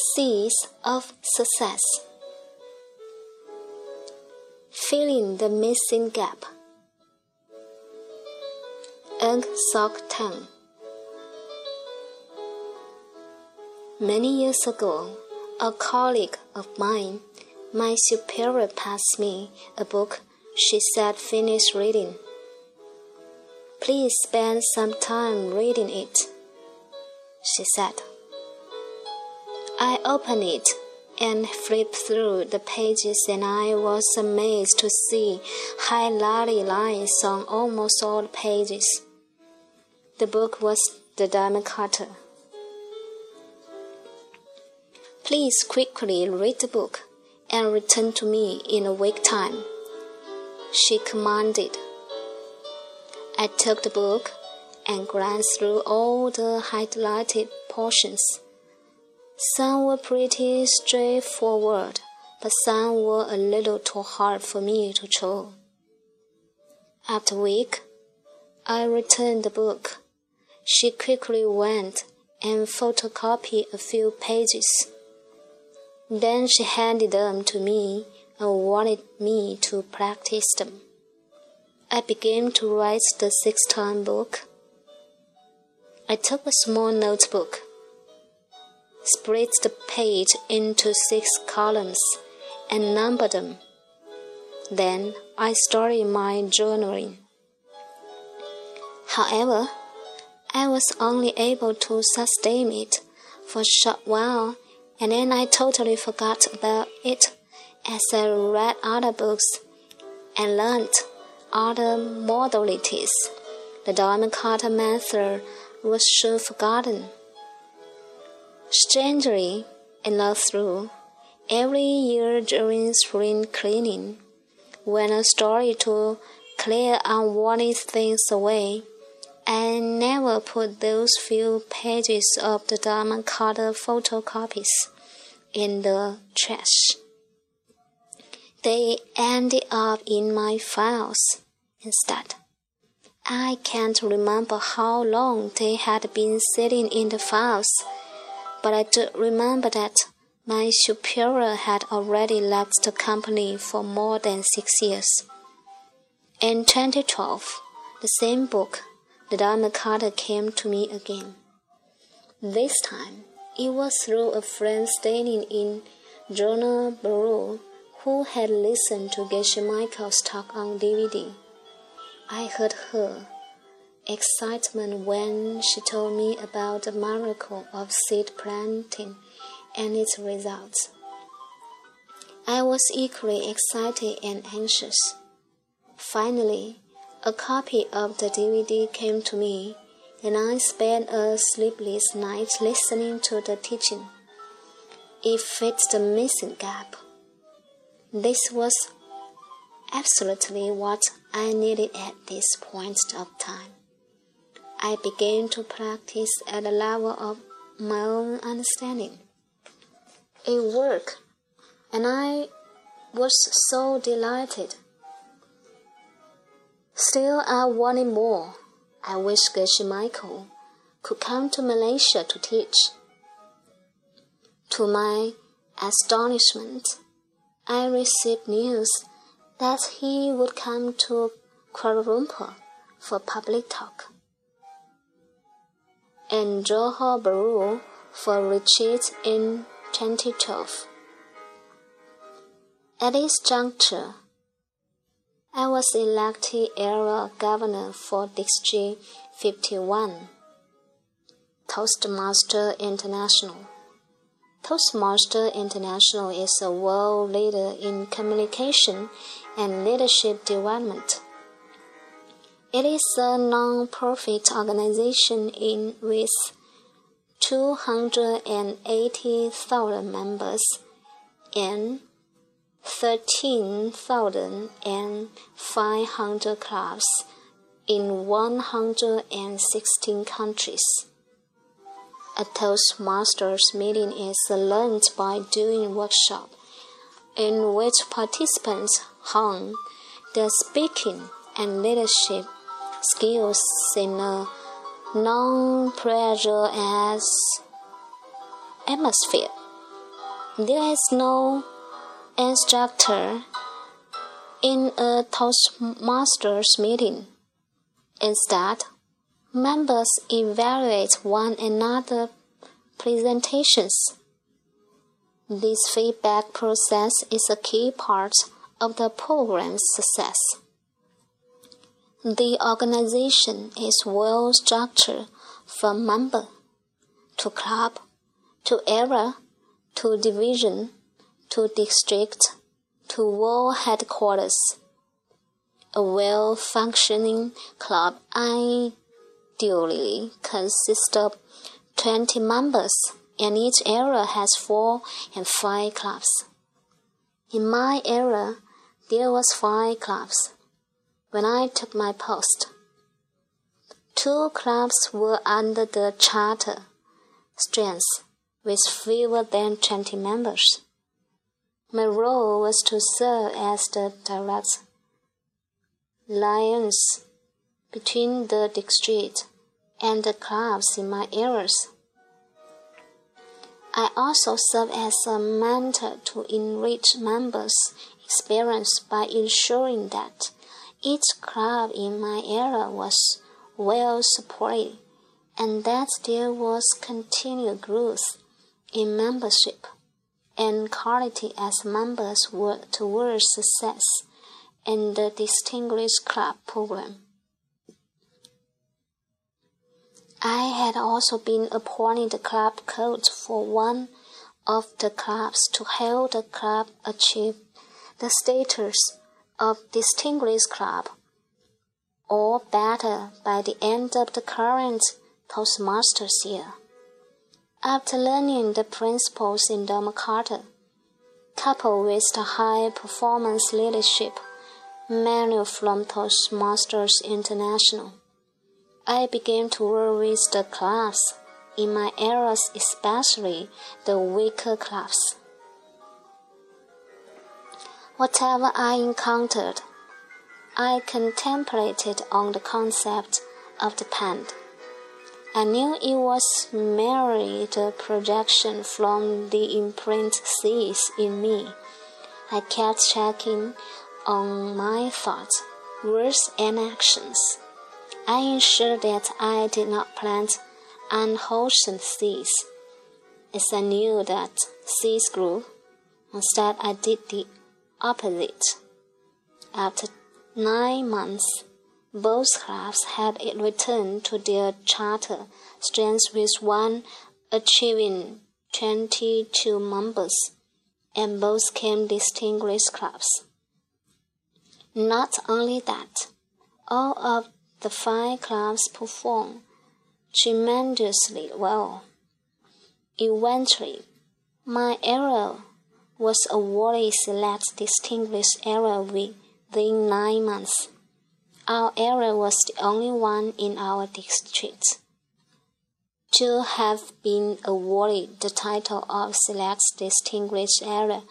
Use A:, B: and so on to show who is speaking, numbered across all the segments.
A: Seeds of Success Filling the Missing Gap Eng Sok Tang Many years ago, a colleague of mine, my superior, passed me a book she said finish reading. Please spend some time reading it, she said. I opened it and flipped through the pages, and I was amazed to see highlighted lines on almost all the pages. The book was The Diamond Cutter. Please quickly read the book and return to me in a week time, she commanded. I took the book and glanced through all the highlighted portions. Some were pretty straightforward, but some were a little too hard for me to chew. After a week, I returned the book. She quickly went and photocopied a few pages. Then she handed them to me and wanted me to practice them. I began to write the six-time book. I took a small notebook split the page into six columns and numbered them. Then I started my journaling. However, I was only able to sustain it for a short while, and then I totally forgot about it as I read other books and learned other modalities. The diamond cutter method was soon forgotten. Strangely enough, through every year during spring cleaning, when I started to clear unwanted things away, I never put those few pages of the diamond cutter photocopies in the trash. They ended up in my files instead. I can't remember how long they had been sitting in the files but I do remember that my superior had already left the company for more than six years. In 2012, the same book, The Diamond Cutter, came to me again. This time, it was through a friend staying in Johor Bahru who had listened to Geshe Michael's talk on DVD. I heard her excitement when she told me about the miracle of seed planting and its results. I was equally excited and anxious. Finally, a copy of the DVD came to me, and I spent a sleepless night listening to the teaching. It fits the missing gap. This was absolutely what I needed at this point of time. I began to practice at the level of my own understanding. It worked, and I was so delighted. Still, I wanted more. I wish Geshe Michael could come to Malaysia to teach. To my astonishment, I received news that he would come to Kuala Lumpur for public talk and Johor Bahru for retreat in 2012. At this juncture, I was elected area governor for District 51, Toastmaster International. Toastmaster International is a world leader in communication and leadership development. It is a non-profit organization in with 280,000 members and 13,500 clubs in 116 countries. A Toastmasters meeting is learned by doing workshop in which participants hone their speaking and leadership skills in a non-pressure as atmosphere. There is no instructor in a Toastmasters meeting. Instead, members evaluate one another presentations. This feedback process is a key part of the program's success. The organization is well structured from member to club to area to division to district to world headquarters. A well functioning club ideally consists of 20 members, and each area has four and five clubs. In my area, there was five clubs when I took my post. Two clubs were under the charter strength with fewer than 20 members. My role was to serve as the direct liaison between the district and the clubs in my areas. I also serve as a mentor to enrich members' experience by ensuring that each club in my area was well supported and that there was continued growth in membership and quality as members work towards success in the Distinguished Club program. I had also been appointed the club coach for one of the clubs to help the club achieve the status of Distinguished Club, or better, by the end of the current Toastmasters year. After learning the principles in Dharma Carta, coupled with the high performance leadership manual from Toastmasters International, I began to work with the clubs in my areas, especially the weaker clubs. Whatever I encountered, I contemplated on the concept of the pen I knew it was merely the projection from the imprint seeds in me. I kept checking on my thoughts, words, and actions. I ensured that I did not plant unwholesome seeds, as I knew that seeds grew. Instead, I did the opposite. After nine months, both clubs had returned to their charter strength with one achieving 22 members, and both came distinguished clubs. Not only that, all of the five clubs performed tremendously well. Eventually, my area was awarded Select Distinguished Area within nine months. Our area was the only one in our district to have been awarded the title of Select Distinguished Area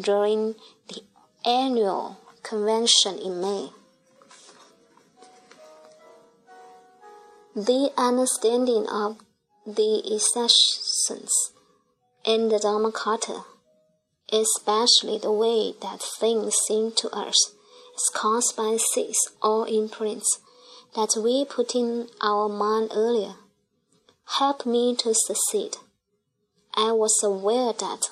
A: during the annual convention in May. The understanding of the essence in the Dharma especially the way that things seem to us, is caused by seeds or imprints that we put in our mind earlier. Help me to succeed. I was aware that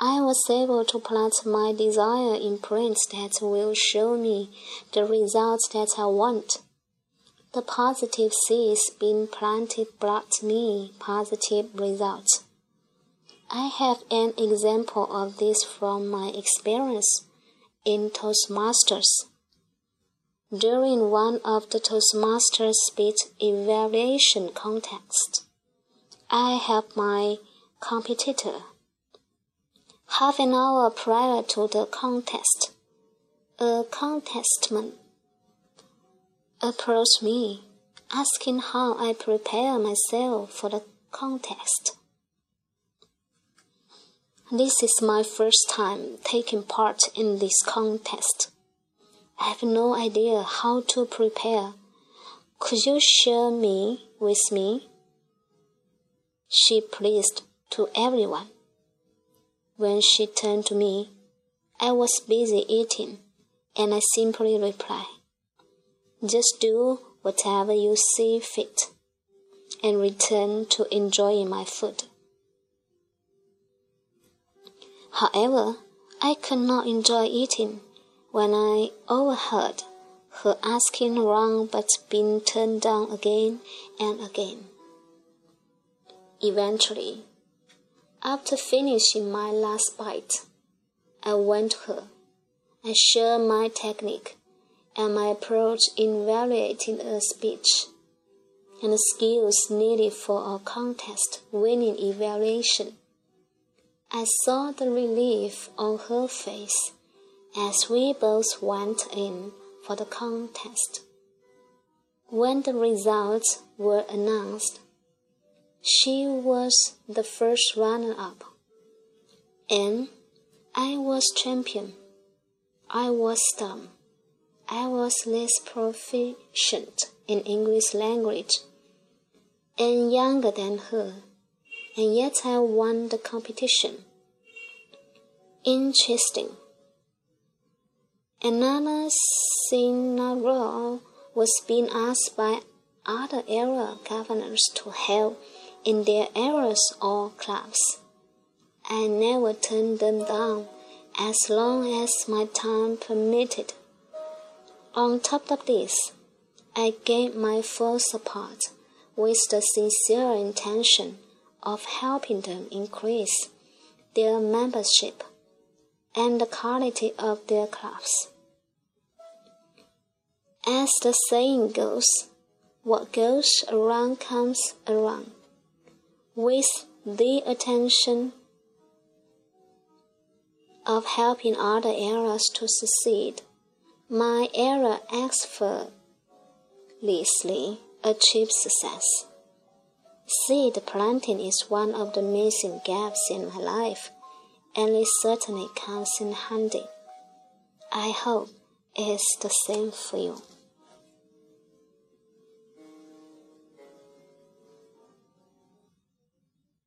A: I was able to plant my desire imprints that will show me the results that I want. The positive seeds being planted brought me positive results. I have an example of this from my experience in Toastmasters. During one of the Toastmasters speech evaluation contests, I helped my competitor. Half an hour prior to the contest, a contestant approached me, asking how I prepare myself for the contest. This is my first time taking part in this contest. I have no idea how to prepare. Could you share me with me? She pleased to everyone. When she turned to me, I was busy eating, and I simply replied, Just do whatever you see fit, and return to enjoying my food. However, I could not enjoy eating when I overheard her asking wrong but being turned down again and again. Eventually, after finishing my last bite, I went to her. I shared my technique and my approach in evaluating a speech and the skills needed for a contest winning evaluation. I saw the relief on her face as we both went in for the contest. When the results were announced, she was the first runner up, and I was champion. I was dumb. I was less proficient in English language and younger than her and yet I won the competition. Interesting. Another scenario was being asked by other area governors to help in their areas or clubs. I never turned them down as long as my time permitted. On top of this, I gave my full support with the sincere intention of helping them increase their membership and the quality of their clubs. As the saying goes, what goes around comes around. With the attention of helping other areas to succeed, my area effortlessly achieved success. Seed planting is one of the missing gaps in my life, and it certainly comes in handy. I hope it's the same for you.